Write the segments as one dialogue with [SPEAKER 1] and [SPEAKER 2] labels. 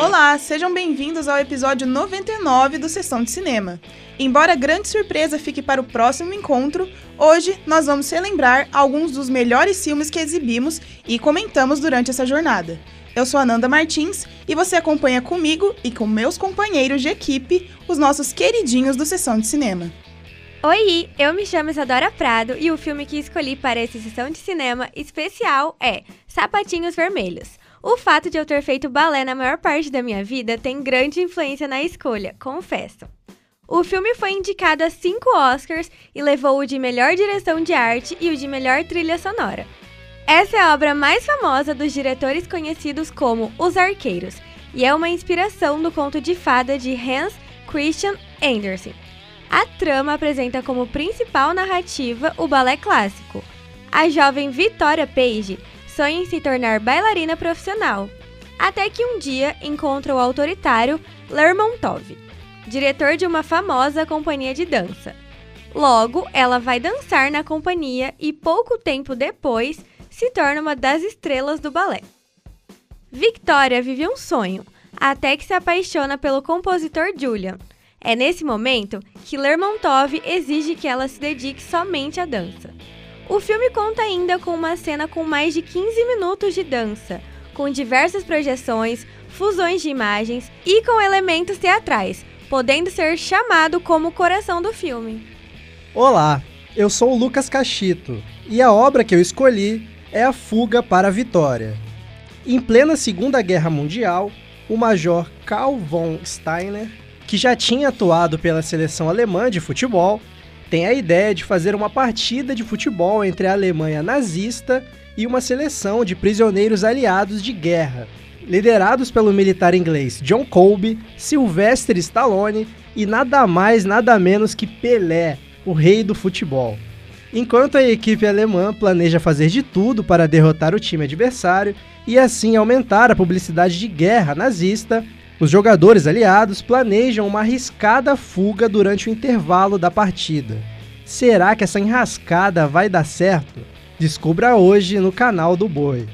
[SPEAKER 1] Olá, sejam bem-vindos ao episódio 99 do Sessão de Cinema. Embora grande surpresa fique para o próximo encontro, hoje nós vamos relembrar alguns dos melhores filmes que exibimos e comentamos durante essa jornada. Eu sou Ananda Martins e você acompanha comigo e com meus companheiros de equipe os nossos queridinhos do Sessão de Cinema.
[SPEAKER 2] Oi, eu me chamo Isadora Prado e o filme que escolhi para essa sessão de cinema especial é Sapatinhos Vermelhos. O fato de eu ter feito balé na maior parte da minha vida tem grande influência na escolha, confesso. O filme foi indicado a cinco Oscars e levou o de melhor direção de arte e o de melhor trilha sonora. Essa é a obra mais famosa dos diretores conhecidos como Os Arqueiros e é uma inspiração do conto de fada de Hans Christian Andersen. A trama apresenta como principal narrativa o balé clássico. A jovem Victoria Page sonha em se tornar bailarina profissional, até que um dia encontra o autoritário Lermontov, diretor de uma famosa companhia de dança. Logo, ela vai dançar na companhia e pouco tempo depois se torna uma das estrelas do balé. Victoria vive um sonho, até que se apaixona pelo compositor Julian. É nesse momento que Lermontov exige que ela se dedique somente à dança. O filme conta ainda com uma cena com mais de 15 minutos de dança, com diversas projeções, fusões de imagens e com elementos teatrais, podendo ser chamado como o coração do filme.
[SPEAKER 3] Olá, eu sou o Lucas Cachito e a obra que eu escolhi é A Fuga para a Vitória. Em plena Segunda Guerra Mundial, o major Karl von Steiner, que já tinha atuado pela seleção alemã de futebol, tem a ideia de fazer uma partida de futebol entre a Alemanha nazista e uma seleção de prisioneiros aliados de guerra, liderados pelo militar inglês John Colby, Sylvester Stallone e nada mais nada menos que Pelé, o rei do futebol. Enquanto a equipe alemã planeja fazer de tudo para derrotar o time adversário e assim aumentar a publicidade de guerra nazista, os jogadores aliados planejam uma arriscada fuga durante o intervalo da partida. Será que essa enrascada vai dar certo? Descubra hoje no canal do Boi.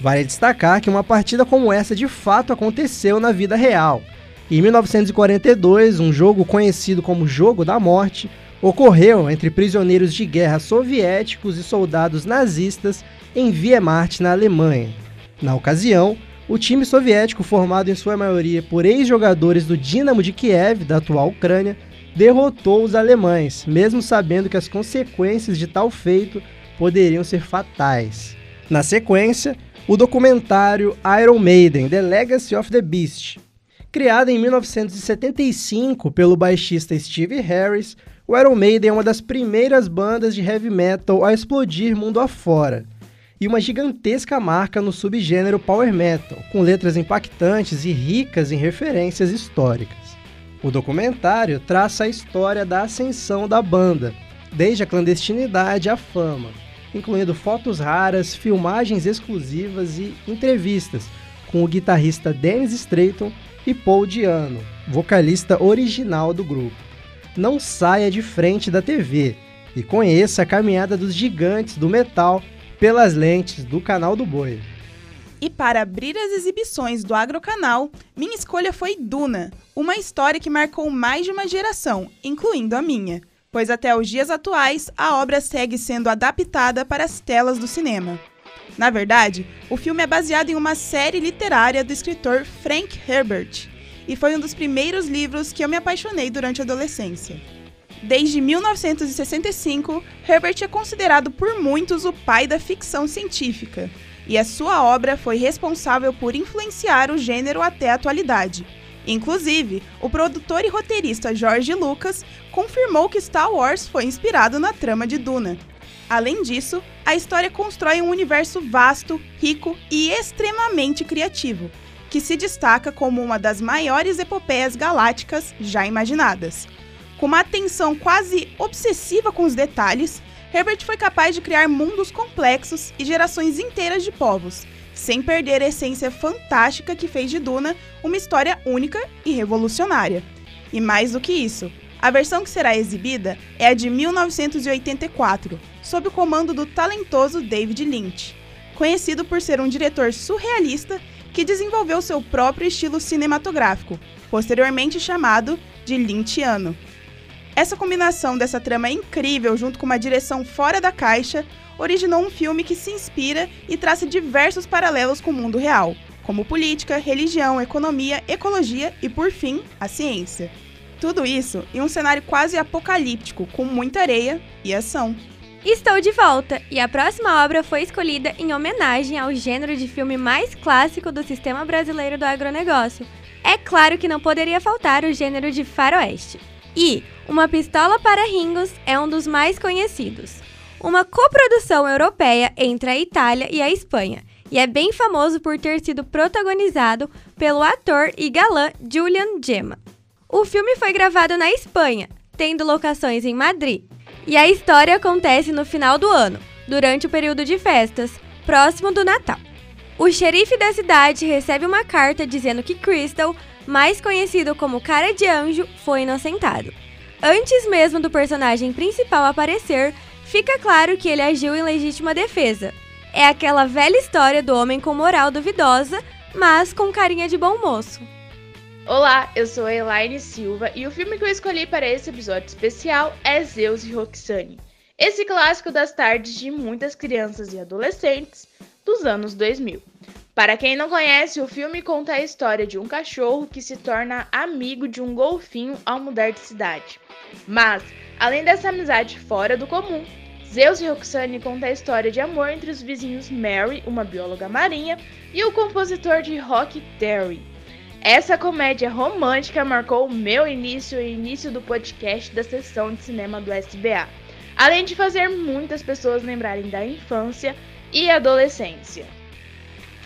[SPEAKER 3] Vale destacar que uma partida como essa de fato aconteceu na vida real. Em 1942, um jogo conhecido como Jogo da Morte ocorreu entre prisioneiros de guerra soviéticos e soldados nazistas em Wehrmacht, na Alemanha. Na ocasião, o time soviético, formado em sua maioria por ex-jogadores do Dinamo de Kiev, da atual Ucrânia, derrotou os alemães, mesmo sabendo que as consequências de tal feito poderiam ser fatais. Na sequência, o documentário Iron Maiden: The Legacy of the Beast. Criado em 1975 pelo baixista Steve Harris, o Iron Maiden é uma das primeiras bandas de heavy metal a explodir mundo afora, e uma gigantesca marca no subgênero power metal, com letras impactantes e ricas em referências históricas. O documentário traça a história da ascensão da banda, desde a clandestinidade à fama, incluindo fotos raras, filmagens exclusivas e entrevistas com o guitarrista Dennis Stratton e Paul Diano, vocalista original do grupo não saia de frente da TV e conheça a caminhada dos gigantes do metal pelas lentes do canal do Boi.
[SPEAKER 1] E para abrir as exibições do Agrocanal, minha escolha foi Duna, uma história que marcou mais de uma geração, incluindo a minha, pois até os dias atuais a obra segue sendo adaptada para as telas do cinema. Na verdade, o filme é baseado em uma série literária do escritor Frank Herbert, e foi um dos primeiros livros que eu me apaixonei durante a adolescência. Desde 1965, Herbert é considerado por muitos o pai da ficção científica, e a sua obra foi responsável por influenciar o gênero até a atualidade. Inclusive, o produtor e roteirista George Lucas confirmou que Star Wars foi inspirado na trama de Duna. Além disso, a história constrói um universo vasto, rico e extremamente criativo, que se destaca como uma das maiores epopeias galácticas já imaginadas. Com uma atenção quase obsessiva com os detalhes, Herbert foi capaz de criar mundos complexos e gerações inteiras de povos, sem perder a essência fantástica que fez de Duna uma história única e revolucionária. E mais do que isso, a versão que será exibida é a de 1984, sob o comando do talentoso David Lynch conhecido por ser um diretor surrealista que desenvolveu seu próprio estilo cinematográfico, posteriormente chamado de Lynchiano. Essa combinação dessa trama incrível junto com uma direção fora da caixa originou um filme que se inspira e traça diversos paralelos com o mundo real, como política, religião, economia, ecologia e, por fim, a ciência. Tudo isso em um cenário quase apocalíptico, com muita areia e ação.
[SPEAKER 2] Estou de volta e a próxima obra foi escolhida em homenagem ao gênero de filme mais clássico do sistema brasileiro do agronegócio. É claro que não poderia faltar o gênero de faroeste. E Uma Pistola para Ringos é um dos mais conhecidos. Uma coprodução europeia entre a Itália e a Espanha, e é bem famoso por ter sido protagonizado pelo ator e galã Julian Gemma. O filme foi gravado na Espanha, tendo locações em Madrid, e a história acontece no final do ano, durante o período de festas, próximo do Natal. O xerife da cidade recebe uma carta dizendo que Crystal, mais conhecido como Cara de Anjo, foi inocentado. Antes mesmo do personagem principal aparecer, fica claro que ele agiu em legítima defesa. É aquela velha história do homem com moral duvidosa, mas com carinha de bom moço.
[SPEAKER 4] Olá, eu sou a Elaine Silva e o filme que eu escolhi para esse episódio especial é Zeus e Roxane. Esse clássico das tardes de muitas crianças e adolescentes dos anos 2000. Para quem não conhece, o filme conta a história de um cachorro que se torna amigo de um golfinho ao mudar de cidade. Mas, além dessa amizade fora do comum, Zeus e Roxane conta a história de amor entre os vizinhos Mary, uma bióloga marinha, e o compositor de rock Terry. Essa comédia romântica marcou o meu início e início do podcast da sessão de cinema do SBA, além de fazer muitas pessoas lembrarem da infância e adolescência.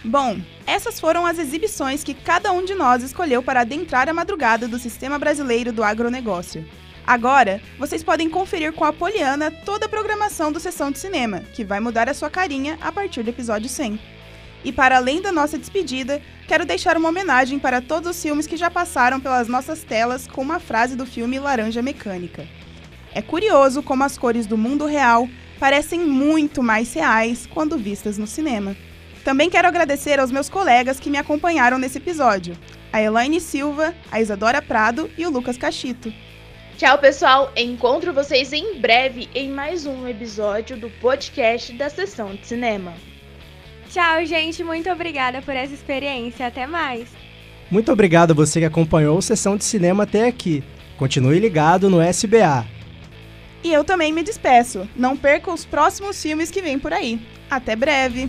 [SPEAKER 1] Bom, essas foram as exibições que cada um de nós escolheu para adentrar a madrugada do sistema brasileiro do agronegócio. Agora, vocês podem conferir com a Poliana toda a programação do Sessão de Cinema, que vai mudar a sua carinha a partir do episódio 100. E para além da nossa despedida, quero deixar uma homenagem para todos os filmes que já passaram pelas nossas telas com uma frase do filme Laranja Mecânica. É curioso como as cores do mundo real parecem muito mais reais quando vistas no cinema. Também quero agradecer aos meus colegas que me acompanharam nesse episódio, a Elaine Silva, a Isadora Prado e o Lucas Cachito.
[SPEAKER 4] Tchau, pessoal! Encontro vocês em breve em mais um episódio do podcast da Sessão de Cinema.
[SPEAKER 2] Tchau, gente. Muito obrigada por essa experiência. Até mais.
[SPEAKER 3] Muito obrigado a você que acompanhou a sessão de cinema até aqui. Continue ligado no SBA.
[SPEAKER 1] E eu também me despeço. Não perca os próximos filmes que vêm por aí. Até breve!